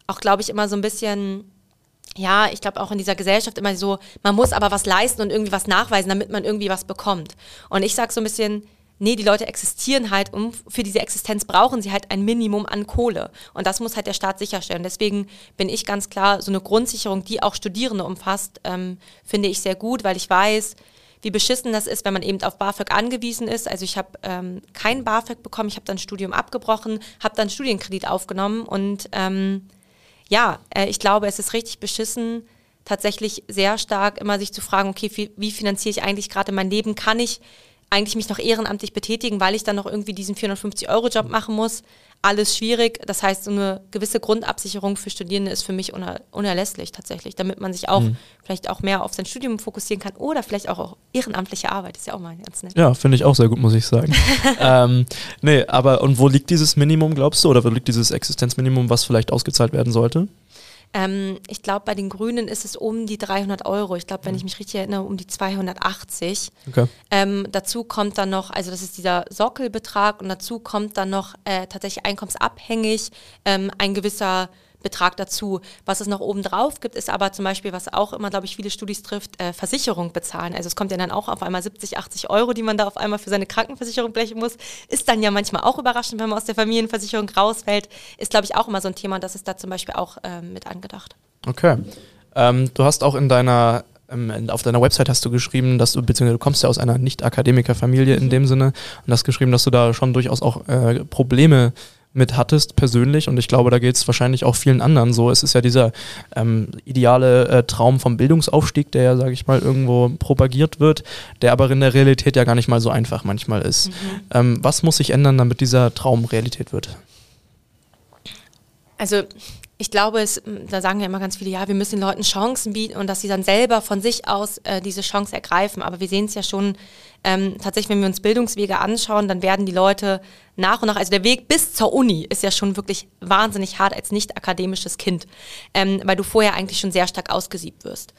auch glaube ich immer so ein bisschen, ja, ich glaube auch in dieser Gesellschaft immer so, man muss aber was leisten und irgendwie was nachweisen, damit man irgendwie was bekommt. Und ich sage so ein bisschen, nee, die Leute existieren halt, um für diese Existenz brauchen sie halt ein Minimum an Kohle. Und das muss halt der Staat sicherstellen. Deswegen bin ich ganz klar, so eine Grundsicherung, die auch Studierende umfasst, ähm, finde ich sehr gut, weil ich weiß, wie beschissen das ist, wenn man eben auf BAföG angewiesen ist. Also ich habe ähm, kein BAföG bekommen, ich habe dann Studium abgebrochen, habe dann Studienkredit aufgenommen und ähm, ja, äh, ich glaube, es ist richtig beschissen, tatsächlich sehr stark immer sich zu fragen, okay, wie, wie finanziere ich eigentlich gerade mein Leben? Kann ich eigentlich mich noch ehrenamtlich betätigen, weil ich dann noch irgendwie diesen 450-Euro-Job machen muss? Alles schwierig. Das heißt, so eine gewisse Grundabsicherung für Studierende ist für mich uner unerlässlich tatsächlich, damit man sich auch mhm. vielleicht auch mehr auf sein Studium fokussieren kann oder vielleicht auch, auch ehrenamtliche Arbeit. Ist ja auch mal ganz nett. Ja, finde ich auch sehr gut, muss ich sagen. ähm, nee, aber und wo liegt dieses Minimum, glaubst du, oder wo liegt dieses Existenzminimum, was vielleicht ausgezahlt werden sollte? Ähm, ich glaube, bei den Grünen ist es um die 300 Euro. Ich glaube, wenn ich mich richtig erinnere, um die 280. Okay. Ähm, dazu kommt dann noch, also das ist dieser Sockelbetrag und dazu kommt dann noch äh, tatsächlich einkommensabhängig ähm, ein gewisser Betrag dazu. Was es noch oben drauf gibt, ist aber zum Beispiel, was auch immer, glaube ich, viele Studis trifft, äh, Versicherung bezahlen. Also es kommt ja dann auch auf einmal 70, 80 Euro, die man da auf einmal für seine Krankenversicherung blechen muss. Ist dann ja manchmal auch überraschend, wenn man aus der Familienversicherung rausfällt. Ist, glaube ich, auch immer so ein Thema und das ist da zum Beispiel auch äh, mit angedacht. Okay. Ähm, du hast auch in deiner ähm, auf deiner Website hast du geschrieben, dass du, beziehungsweise du kommst ja aus einer Nicht-Akademiker-Familie in mhm. dem Sinne und hast geschrieben, dass du da schon durchaus auch äh, Probleme mit hattest persönlich und ich glaube, da geht es wahrscheinlich auch vielen anderen so. Es ist ja dieser ähm, ideale äh, Traum vom Bildungsaufstieg, der ja, sage ich mal, irgendwo propagiert wird, der aber in der Realität ja gar nicht mal so einfach manchmal ist. Mhm. Ähm, was muss sich ändern, damit dieser Traum Realität wird? Also ich glaube, es, da sagen ja immer ganz viele, ja, wir müssen den Leuten Chancen bieten und dass sie dann selber von sich aus äh, diese Chance ergreifen. Aber wir sehen es ja schon ähm, tatsächlich, wenn wir uns Bildungswege anschauen, dann werden die Leute nach und nach, also der Weg bis zur Uni ist ja schon wirklich wahnsinnig hart als nicht akademisches Kind, ähm, weil du vorher eigentlich schon sehr stark ausgesiebt wirst.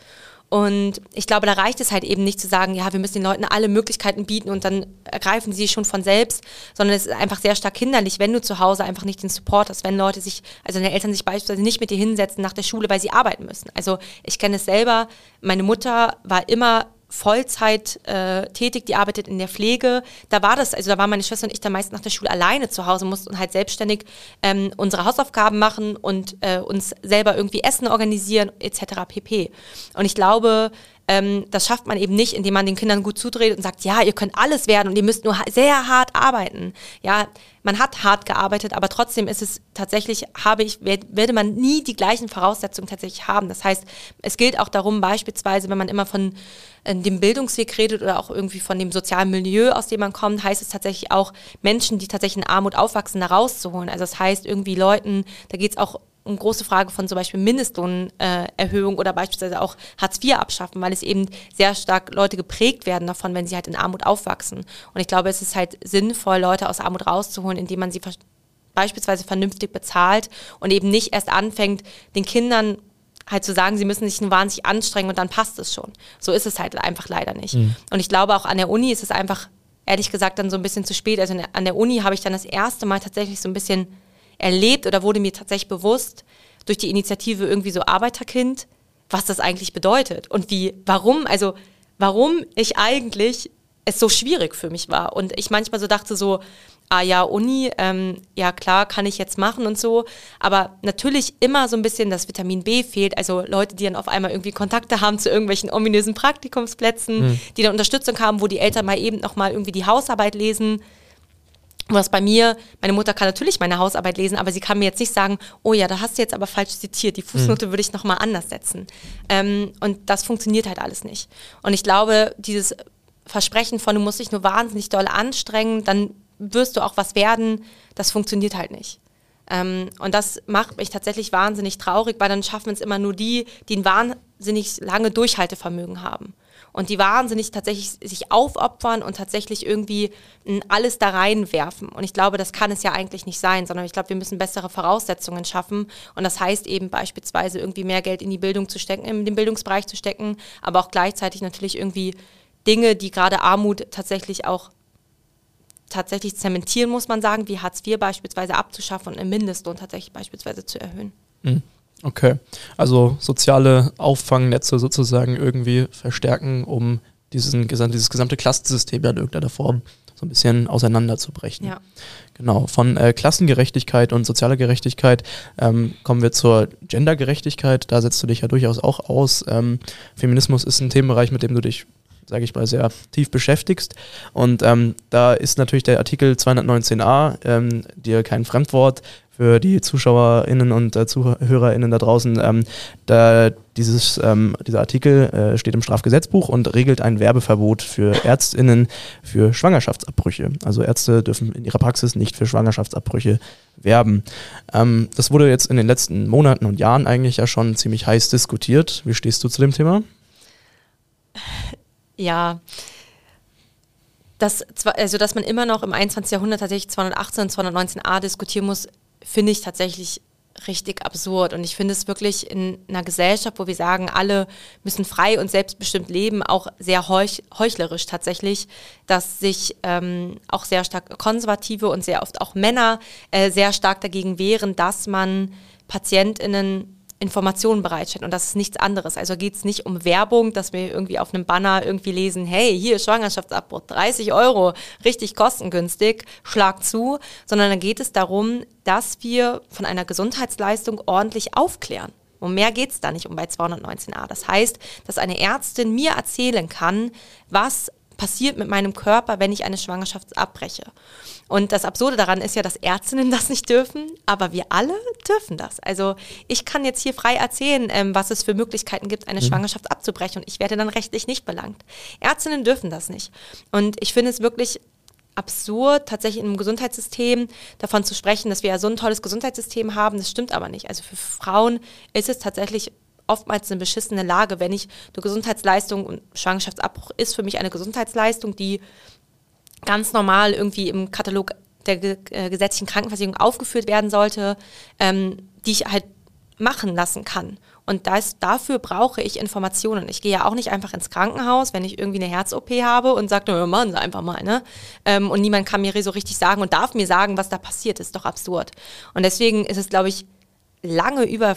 Und ich glaube, da reicht es halt eben nicht zu sagen, ja, wir müssen den Leuten alle Möglichkeiten bieten und dann ergreifen sie schon von selbst, sondern es ist einfach sehr stark hinderlich, wenn du zu Hause einfach nicht den Support hast, wenn Leute sich, also deine Eltern sich beispielsweise nicht mit dir hinsetzen nach der Schule, weil sie arbeiten müssen. Also ich kenne es selber, meine Mutter war immer Vollzeit äh, tätig, die arbeitet in der Pflege. Da war das, also da waren meine Schwester und ich dann meist nach der Schule alleine zu Hause, mussten halt selbstständig ähm, unsere Hausaufgaben machen und äh, uns selber irgendwie Essen organisieren etc. pp. Und ich glaube, ähm, das schafft man eben nicht, indem man den Kindern gut zudreht und sagt, ja, ihr könnt alles werden und ihr müsst nur sehr hart arbeiten. Ja, man hat hart gearbeitet, aber trotzdem ist es tatsächlich, habe ich, werde man nie die gleichen Voraussetzungen tatsächlich haben. Das heißt, es gilt auch darum, beispielsweise, wenn man immer von äh, dem Bildungsweg redet oder auch irgendwie von dem sozialen Milieu, aus dem man kommt, heißt es tatsächlich auch, Menschen, die tatsächlich in Armut aufwachsen, da rauszuholen. Also das heißt, irgendwie Leuten, da geht es auch um große Frage von zum Beispiel Mindestlohnerhöhung äh, oder beispielsweise auch Hartz IV abschaffen, weil es eben sehr stark Leute geprägt werden davon, wenn sie halt in Armut aufwachsen. Und ich glaube, es ist halt sinnvoll, Leute aus Armut rauszuholen, indem man sie beispielsweise vernünftig bezahlt und eben nicht erst anfängt, den Kindern halt zu sagen, sie müssen sich nur wahnsinnig anstrengen und dann passt es schon. So ist es halt einfach leider nicht. Mhm. Und ich glaube, auch an der Uni ist es einfach, ehrlich gesagt, dann so ein bisschen zu spät. Also an der Uni habe ich dann das erste Mal tatsächlich so ein bisschen erlebt oder wurde mir tatsächlich bewusst durch die Initiative irgendwie so Arbeiterkind, was das eigentlich bedeutet und wie, warum, also warum ich eigentlich es so schwierig für mich war. Und ich manchmal so dachte so, ah ja, Uni, ähm, ja klar, kann ich jetzt machen und so. Aber natürlich immer so ein bisschen das Vitamin B fehlt. Also Leute, die dann auf einmal irgendwie Kontakte haben zu irgendwelchen ominösen Praktikumsplätzen, mhm. die dann Unterstützung haben, wo die Eltern mal eben nochmal irgendwie die Hausarbeit lesen was bei mir, meine Mutter kann natürlich meine Hausarbeit lesen, aber sie kann mir jetzt nicht sagen, oh ja, da hast du jetzt aber falsch zitiert, die Fußnote mhm. würde ich nochmal anders setzen. Ähm, und das funktioniert halt alles nicht. Und ich glaube, dieses Versprechen von, du musst dich nur wahnsinnig doll anstrengen, dann wirst du auch was werden, das funktioniert halt nicht. Ähm, und das macht mich tatsächlich wahnsinnig traurig, weil dann schaffen es immer nur die, die ein wahnsinnig lange Durchhaltevermögen haben und die wahnsinnig tatsächlich sich aufopfern und tatsächlich irgendwie alles da reinwerfen. Und ich glaube, das kann es ja eigentlich nicht sein, sondern ich glaube, wir müssen bessere Voraussetzungen schaffen. Und das heißt eben beispielsweise irgendwie mehr Geld in die Bildung zu stecken, in den Bildungsbereich zu stecken, aber auch gleichzeitig natürlich irgendwie Dinge, die gerade Armut tatsächlich auch tatsächlich zementieren, muss man sagen, wie Hartz IV beispielsweise abzuschaffen und einen Mindestlohn tatsächlich beispielsweise zu erhöhen. Mhm. Okay, also soziale Auffangnetze sozusagen irgendwie verstärken, um diesen, dieses gesamte Klassensystem ja in irgendeiner Form so ein bisschen auseinanderzubrechen. Ja. Genau, von äh, Klassengerechtigkeit und sozialer Gerechtigkeit ähm, kommen wir zur Gendergerechtigkeit. Da setzt du dich ja durchaus auch aus. Ähm, Feminismus ist ein Themenbereich, mit dem du dich sage ich mal, sehr tief beschäftigst. Und ähm, da ist natürlich der Artikel 219a, ähm, dir kein Fremdwort, für die ZuschauerInnen und äh, ZuhörerInnen da draußen. Ähm, da dieses, ähm, dieser Artikel äh, steht im Strafgesetzbuch und regelt ein Werbeverbot für ÄrztInnen für Schwangerschaftsabbrüche. Also Ärzte dürfen in ihrer Praxis nicht für Schwangerschaftsabbrüche werben. Ähm, das wurde jetzt in den letzten Monaten und Jahren eigentlich ja schon ziemlich heiß diskutiert. Wie stehst du zu dem Thema? Ja, das, also dass man immer noch im 21. Jahrhundert tatsächlich 218 und 219a diskutieren muss, finde ich tatsächlich richtig absurd. Und ich finde es wirklich in einer Gesellschaft, wo wir sagen, alle müssen frei und selbstbestimmt leben, auch sehr heuch heuchlerisch tatsächlich, dass sich ähm, auch sehr stark konservative und sehr oft auch Männer äh, sehr stark dagegen wehren, dass man PatientInnen Informationen bereitstellen und das ist nichts anderes. Also geht es nicht um Werbung, dass wir irgendwie auf einem Banner irgendwie lesen, hey, hier Schwangerschaftsabbruch, 30 Euro, richtig kostengünstig, schlag zu, sondern dann geht es darum, dass wir von einer Gesundheitsleistung ordentlich aufklären. Um mehr geht es da nicht um bei 219a. Das heißt, dass eine Ärztin mir erzählen kann, was passiert mit meinem Körper, wenn ich eine Schwangerschaft abbreche. Und das Absurde daran ist ja, dass Ärztinnen das nicht dürfen, aber wir alle dürfen das. Also ich kann jetzt hier frei erzählen, ähm, was es für Möglichkeiten gibt, eine mhm. Schwangerschaft abzubrechen und ich werde dann rechtlich nicht belangt. Ärztinnen dürfen das nicht. Und ich finde es wirklich absurd, tatsächlich im Gesundheitssystem davon zu sprechen, dass wir ja so ein tolles Gesundheitssystem haben. Das stimmt aber nicht. Also für Frauen ist es tatsächlich oftmals eine beschissene Lage, wenn ich eine Gesundheitsleistung und Schwangerschaftsabbruch ist für mich eine Gesundheitsleistung, die ganz normal irgendwie im Katalog der äh, gesetzlichen Krankenversicherung aufgeführt werden sollte, ähm, die ich halt machen lassen kann. Und das, dafür brauche ich Informationen. Ich gehe ja auch nicht einfach ins Krankenhaus, wenn ich irgendwie eine Herz-OP habe und sage, ja, machen Sie einfach mal. Ne? Ähm, und niemand kann mir so richtig sagen und darf mir sagen, was da passiert. Das ist doch absurd. Und deswegen ist es, glaube ich, lange über,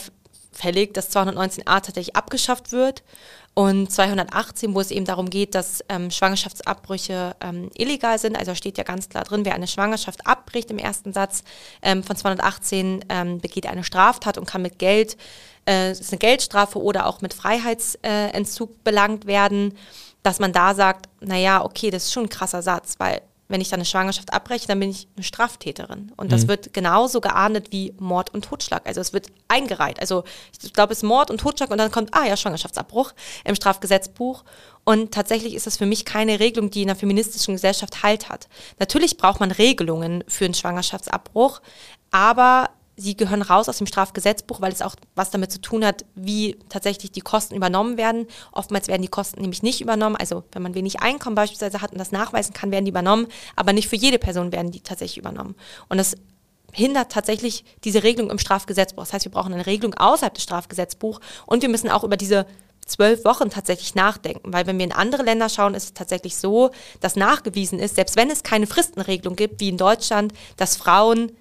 fällig, dass 219a tatsächlich abgeschafft wird und 218, wo es eben darum geht, dass ähm, Schwangerschaftsabbrüche ähm, illegal sind. Also steht ja ganz klar drin, wer eine Schwangerschaft abbricht im ersten Satz ähm, von 218, ähm, begeht eine Straftat und kann mit Geld, äh, ist eine Geldstrafe oder auch mit Freiheitsentzug äh, belangt werden, dass man da sagt, naja, okay, das ist schon ein krasser Satz, weil wenn ich dann eine Schwangerschaft abbreche, dann bin ich eine Straftäterin. Und das mhm. wird genauso geahndet wie Mord und Totschlag. Also es wird eingereiht. Also ich glaube, es ist Mord und Totschlag und dann kommt, ah ja, Schwangerschaftsabbruch im Strafgesetzbuch. Und tatsächlich ist das für mich keine Regelung, die in einer feministischen Gesellschaft Halt hat. Natürlich braucht man Regelungen für einen Schwangerschaftsabbruch, aber sie gehören raus aus dem Strafgesetzbuch, weil es auch was damit zu tun hat, wie tatsächlich die Kosten übernommen werden. Oftmals werden die Kosten nämlich nicht übernommen. Also wenn man wenig Einkommen beispielsweise hat und das nachweisen kann, werden die übernommen, aber nicht für jede Person werden die tatsächlich übernommen. Und das hindert tatsächlich diese Regelung im Strafgesetzbuch. Das heißt, wir brauchen eine Regelung außerhalb des Strafgesetzbuchs und wir müssen auch über diese zwölf Wochen tatsächlich nachdenken, weil wenn wir in andere Länder schauen, ist es tatsächlich so, dass nachgewiesen ist, selbst wenn es keine Fristenregelung gibt, wie in Deutschland, dass Frauen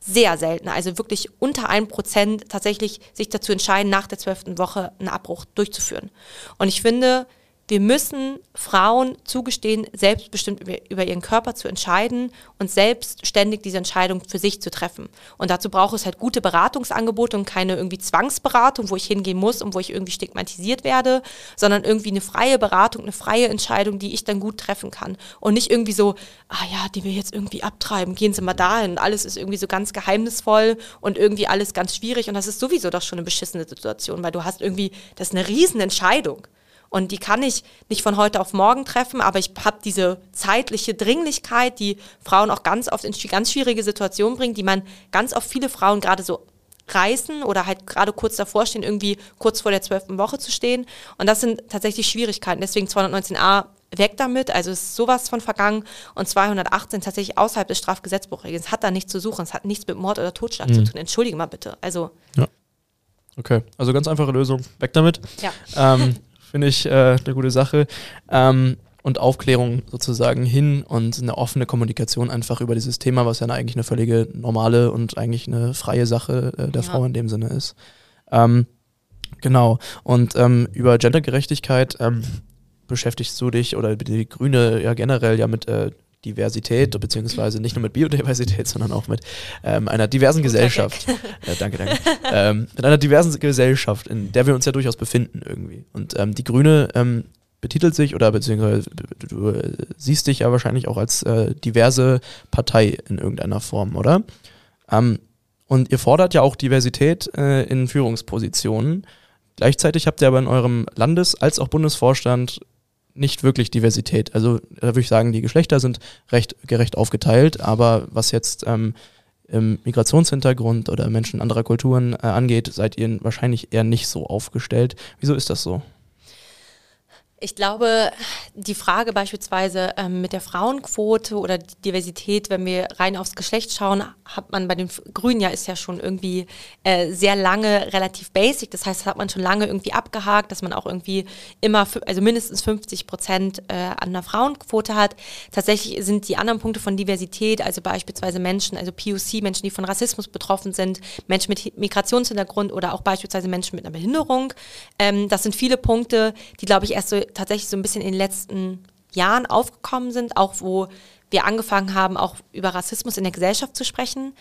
sehr selten, also wirklich unter einem Prozent tatsächlich sich dazu entscheiden, nach der zwölften Woche einen Abbruch durchzuführen. Und ich finde, wir müssen Frauen zugestehen, selbstbestimmt über, ihren Körper zu entscheiden und selbstständig diese Entscheidung für sich zu treffen. Und dazu braucht es halt gute Beratungsangebote und keine irgendwie Zwangsberatung, wo ich hingehen muss und wo ich irgendwie stigmatisiert werde, sondern irgendwie eine freie Beratung, eine freie Entscheidung, die ich dann gut treffen kann. Und nicht irgendwie so, ah ja, die wir jetzt irgendwie abtreiben, gehen Sie mal dahin. Alles ist irgendwie so ganz geheimnisvoll und irgendwie alles ganz schwierig. Und das ist sowieso doch schon eine beschissene Situation, weil du hast irgendwie, das ist eine Riesenentscheidung. Und die kann ich nicht von heute auf morgen treffen, aber ich habe diese zeitliche Dringlichkeit, die Frauen auch ganz oft in ganz schwierige Situationen bringt, die man ganz oft viele Frauen gerade so reißen oder halt gerade kurz davor stehen, irgendwie kurz vor der zwölften Woche zu stehen. Und das sind tatsächlich Schwierigkeiten. Deswegen 219a weg damit, also ist sowas von vergangen und 218 tatsächlich außerhalb des Strafgesetzbuchregelns hat da nichts zu suchen, es hat nichts mit Mord oder Totschlag mhm. zu tun. Entschuldige mal bitte. Also ja. Okay, also ganz einfache Lösung. Weg damit. Ja. Ähm, finde ich äh, eine gute Sache. Ähm, und Aufklärung sozusagen hin und eine offene Kommunikation einfach über dieses Thema, was ja eigentlich eine völlige normale und eigentlich eine freie Sache äh, der ja. Frau in dem Sinne ist. Ähm, genau. Und ähm, über Gendergerechtigkeit ähm, beschäftigst du dich oder die Grüne ja generell ja mit äh, Diversität, beziehungsweise nicht nur mit Biodiversität, sondern auch mit ähm, einer diversen Gesellschaft. Äh, danke, danke. ähm, mit einer diversen Gesellschaft, in der wir uns ja durchaus befinden irgendwie. Und ähm, die Grüne ähm, betitelt sich oder beziehungsweise du äh, siehst dich ja wahrscheinlich auch als äh, diverse Partei in irgendeiner Form, oder? Ähm, und ihr fordert ja auch Diversität äh, in Führungspositionen. Gleichzeitig habt ihr aber in eurem Landes- als auch Bundesvorstand nicht wirklich Diversität. Also da würde ich sagen, die Geschlechter sind recht gerecht aufgeteilt, aber was jetzt ähm, im Migrationshintergrund oder Menschen anderer Kulturen äh, angeht, seid ihr wahrscheinlich eher nicht so aufgestellt. Wieso ist das so? Ich glaube, die Frage beispielsweise ähm, mit der Frauenquote oder Diversität, wenn wir rein aufs Geschlecht schauen, hat man bei den Grünen ja ist ja schon irgendwie äh, sehr lange relativ basic. Das heißt, das hat man schon lange irgendwie abgehakt, dass man auch irgendwie immer, also mindestens 50 Prozent äh, an der Frauenquote hat. Tatsächlich sind die anderen Punkte von Diversität, also beispielsweise Menschen, also POC, Menschen, die von Rassismus betroffen sind, Menschen mit Migrationshintergrund oder auch beispielsweise Menschen mit einer Behinderung. Ähm, das sind viele Punkte, die, glaube ich, erst so tatsächlich so ein bisschen in den letzten Jahren aufgekommen sind, auch wo wir angefangen haben, auch über Rassismus in der Gesellschaft zu sprechen.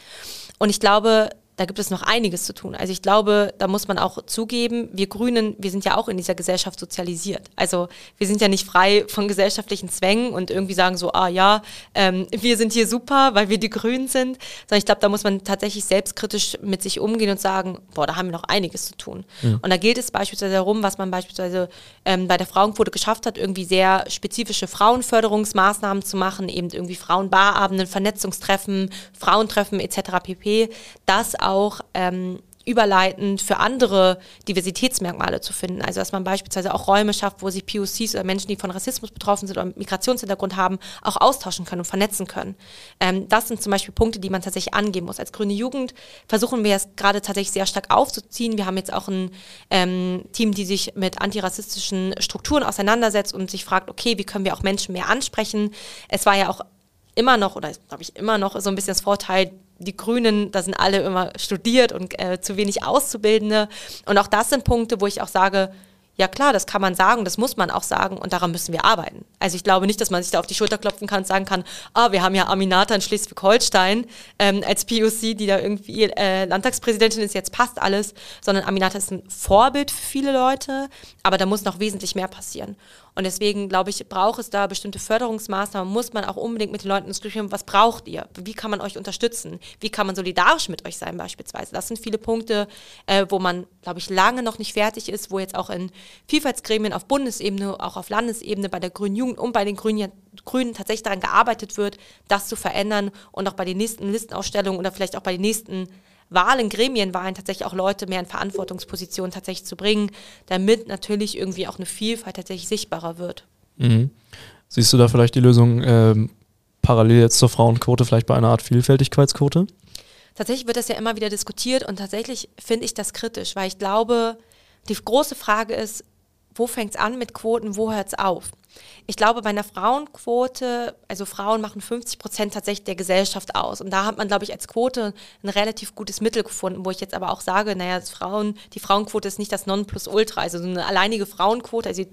Und ich glaube, da gibt es noch einiges zu tun. Also ich glaube, da muss man auch zugeben, wir Grünen, wir sind ja auch in dieser Gesellschaft sozialisiert. Also wir sind ja nicht frei von gesellschaftlichen Zwängen und irgendwie sagen so, ah ja, ähm, wir sind hier super, weil wir die Grünen sind. Sondern ich glaube, da muss man tatsächlich selbstkritisch mit sich umgehen und sagen, boah, da haben wir noch einiges zu tun. Mhm. Und da gilt es beispielsweise darum, was man beispielsweise ähm, bei der Frauenquote geschafft hat, irgendwie sehr spezifische Frauenförderungsmaßnahmen zu machen, eben irgendwie Frauenbarabenden, Vernetzungstreffen, Frauentreffen etc. pp. Das auch ähm, überleitend für andere Diversitätsmerkmale zu finden. Also dass man beispielsweise auch Räume schafft, wo sich POCs oder Menschen, die von Rassismus betroffen sind oder Migrationshintergrund haben, auch austauschen können und vernetzen können. Ähm, das sind zum Beispiel Punkte, die man tatsächlich angehen muss. Als grüne Jugend versuchen wir es gerade tatsächlich sehr stark aufzuziehen. Wir haben jetzt auch ein ähm, Team, die sich mit antirassistischen Strukturen auseinandersetzt und sich fragt, okay, wie können wir auch Menschen mehr ansprechen? Es war ja auch immer noch, oder glaube ich immer noch so ein bisschen das Vorteil, die Grünen, da sind alle immer studiert und äh, zu wenig Auszubildende. Und auch das sind Punkte, wo ich auch sage, ja klar, das kann man sagen, das muss man auch sagen und daran müssen wir arbeiten. Also ich glaube nicht, dass man sich da auf die Schulter klopfen kann und sagen kann, ah, wir haben ja Aminata in Schleswig-Holstein ähm, als POC, die da irgendwie äh, Landtagspräsidentin ist, jetzt passt alles, sondern Aminata ist ein Vorbild für viele Leute, aber da muss noch wesentlich mehr passieren. Und deswegen, glaube ich, braucht es da bestimmte Förderungsmaßnahmen, muss man auch unbedingt mit den Leuten diskutieren, was braucht ihr? Wie kann man euch unterstützen? Wie kann man solidarisch mit euch sein beispielsweise? Das sind viele Punkte, äh, wo man, glaube ich, lange noch nicht fertig ist, wo jetzt auch in Vielfaltsgremien auf Bundesebene, auch auf Landesebene, bei der Grünen Jugend und bei den Grünen, Grünen tatsächlich daran gearbeitet wird, das zu verändern und auch bei den nächsten Listenausstellungen oder vielleicht auch bei den nächsten Wahlen, Gremienwahlen tatsächlich auch Leute mehr in Verantwortungspositionen tatsächlich zu bringen, damit natürlich irgendwie auch eine Vielfalt tatsächlich sichtbarer wird. Mhm. Siehst du da vielleicht die Lösung ähm, parallel jetzt zur Frauenquote, vielleicht bei einer Art Vielfältigkeitsquote? Tatsächlich wird das ja immer wieder diskutiert und tatsächlich finde ich das kritisch, weil ich glaube, die große Frage ist, wo fängt es an mit Quoten, wo hört es auf? Ich glaube, bei einer Frauenquote, also Frauen machen 50 Prozent tatsächlich der Gesellschaft aus. Und da hat man, glaube ich, als Quote ein relativ gutes Mittel gefunden, wo ich jetzt aber auch sage, naja, Frauen, die Frauenquote ist nicht das Nonplusultra. Also so eine alleinige Frauenquote, also die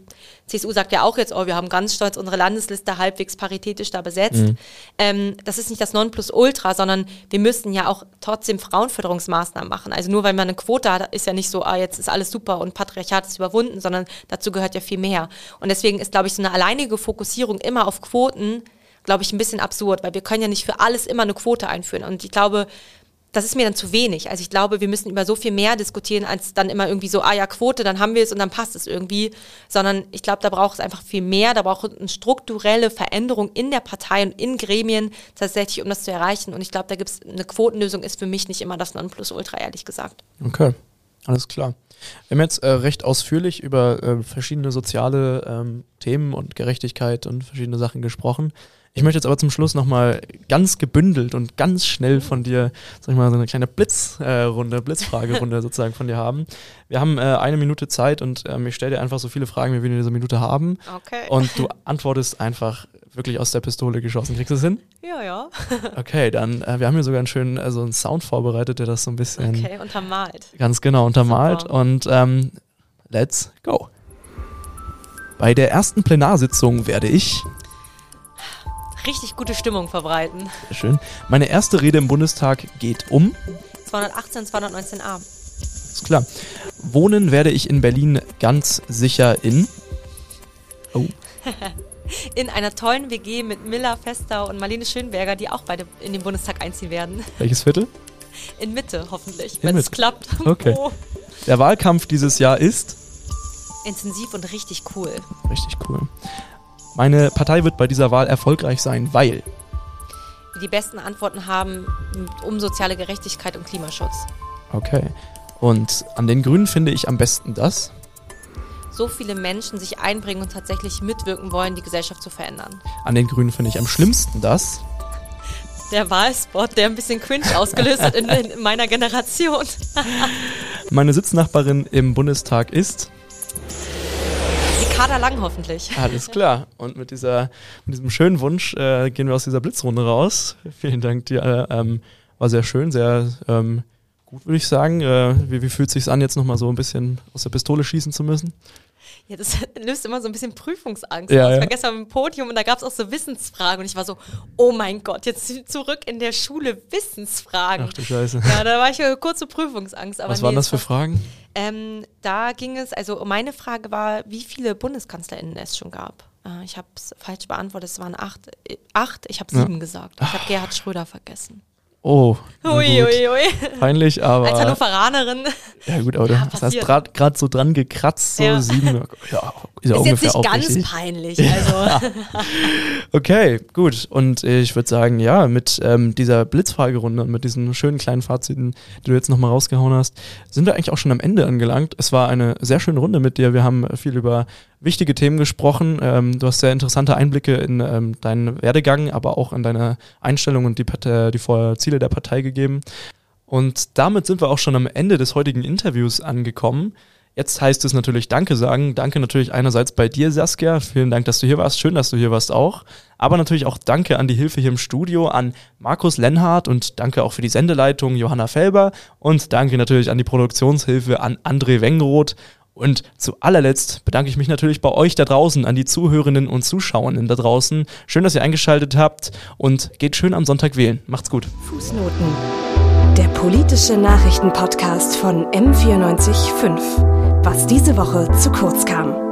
CSU sagt ja auch jetzt, oh, wir haben ganz stolz unsere Landesliste halbwegs paritätisch da besetzt. Mhm. Ähm, das ist nicht das Nonplusultra, sondern wir müssen ja auch trotzdem Frauenförderungsmaßnahmen machen. Also nur weil man eine Quote hat, ist ja nicht so, ah, jetzt ist alles super und Patriarchat ist überwunden, sondern dazu gehört ja viel mehr. Und deswegen ist, glaube ich, so eine alleinige Fokussierung immer auf Quoten, glaube ich, ein bisschen absurd, weil wir können ja nicht für alles immer eine Quote einführen. Und ich glaube, das ist mir dann zu wenig. Also ich glaube, wir müssen über so viel mehr diskutieren, als dann immer irgendwie so, ah ja, Quote, dann haben wir es und dann passt es irgendwie. Sondern ich glaube, da braucht es einfach viel mehr. Da braucht es eine strukturelle Veränderung in der Partei und in Gremien tatsächlich, um das zu erreichen. Und ich glaube, da gibt es eine Quotenlösung, ist für mich nicht immer das Nonplusultra, ehrlich gesagt. Okay, alles klar. Wir haben jetzt äh, recht ausführlich über äh, verschiedene soziale ähm, Themen und Gerechtigkeit und verschiedene Sachen gesprochen. Ich möchte jetzt aber zum Schluss nochmal ganz gebündelt und ganz schnell von dir, sag ich mal, so eine kleine Blitzrunde, äh, Blitzfragerunde sozusagen von dir haben. Wir haben äh, eine Minute Zeit und ähm, ich stelle dir einfach so viele Fragen, wie wir in dieser Minute haben. Okay. Und du antwortest einfach wirklich aus der Pistole geschossen. Kriegst du es hin? Ja, ja. okay, dann, äh, wir haben hier sogar einen schönen, also einen Sound vorbereitet, der das so ein bisschen. Okay, untermalt. Ganz genau, untermalt. Super. Und ähm, let's go. Bei der ersten Plenarsitzung werde ich richtig gute Stimmung verbreiten. Sehr schön. Meine erste Rede im Bundestag geht um 218, 219a. Ist klar. Wohnen werde ich in Berlin ganz sicher in Oh. in einer tollen WG mit Miller Fester und Marlene Schönberger, die auch beide in den Bundestag einziehen werden. Welches Viertel? In Mitte, hoffentlich, wenn es klappt. Okay. Oh. Der Wahlkampf dieses Jahr ist Intensiv und richtig cool. richtig cool. Meine Partei wird bei dieser Wahl erfolgreich sein, weil Die die besten Antworten haben um soziale Gerechtigkeit und Klimaschutz. Okay. Und an den Grünen finde ich am besten das. So viele Menschen sich einbringen und tatsächlich mitwirken wollen, die Gesellschaft zu verändern. An den Grünen finde ich am schlimmsten das. Der Wahlspot, der ein bisschen cringe ausgelöst hat in, in meiner Generation. Meine Sitznachbarin im Bundestag ist. Ricarda Lang hoffentlich. Alles klar. Und mit, dieser, mit diesem schönen Wunsch äh, gehen wir aus dieser Blitzrunde raus. Vielen Dank dir. Ähm, war sehr schön, sehr ähm, gut, würde ich sagen. Äh, wie, wie fühlt es sich an, jetzt nochmal so ein bisschen aus der Pistole schießen zu müssen? Ja, das löst immer so ein bisschen Prüfungsangst Ja. Ich ja. war gestern im Podium und da gab es auch so Wissensfragen und ich war so, oh mein Gott, jetzt zurück in der Schule Wissensfragen. Ach du Scheiße. Ja, da war ich äh, kurz zur Prüfungsangst. Aber Was nee, waren das für Fragen? Ähm, da ging es, also meine Frage war, wie viele BundeskanzlerInnen es schon gab. Äh, ich habe es falsch beantwortet, es waren acht. Äh, acht ich habe Ja. sieben gesagt. Ich habe Gerhard Schröder vergessen. Oh, Ui, ui, ui. peinlich, aber. Als Hannoveranerin. Ja gut, aber Ja, du hast gerade so dran gekratzt, so Ja. sieben. Ja, ist ja Ist jetzt nicht ganz richtig. peinlich. Also. Okay, gut. Und ich würde sagen, ja, mit ähm, dieser Blitzfragerunde und mit diesen schönen kleinen Faziten, die du jetzt nochmal rausgehauen hast, sind wir eigentlich auch schon am Ende angelangt. Es war eine sehr schöne Runde mit dir. Wir haben viel über wichtige Themen gesprochen. Ähm, du hast sehr interessante Einblicke in ähm, deinen Werdegang, aber auch in deine Einstellung und die, Partei, die Vor Ziele der Partei gegeben. Und damit sind wir auch schon am Ende des heutigen Interviews angekommen. Jetzt heißt es natürlich Danke sagen. Danke natürlich einerseits bei dir, Saskia. Vielen Dank, dass du hier warst. Schön, dass du hier warst auch. Aber natürlich auch Danke an die Hilfe hier im Studio, an Markus Lenhardt und danke auch für die Sendeleitung Johanna Felber und danke natürlich an die Produktionshilfe an André Wengroth. Und zu allerletzt bedanke ich mich natürlich bei euch da draußen, an die Zuhörenden und Zuschauerinnen da draußen. Schön, dass ihr eingeschaltet habt und geht schön am Sonntag wählen. Macht's gut. Fußnoten. Der politische Nachrichtenpodcast von M945. Was diese Woche zu kurz kam.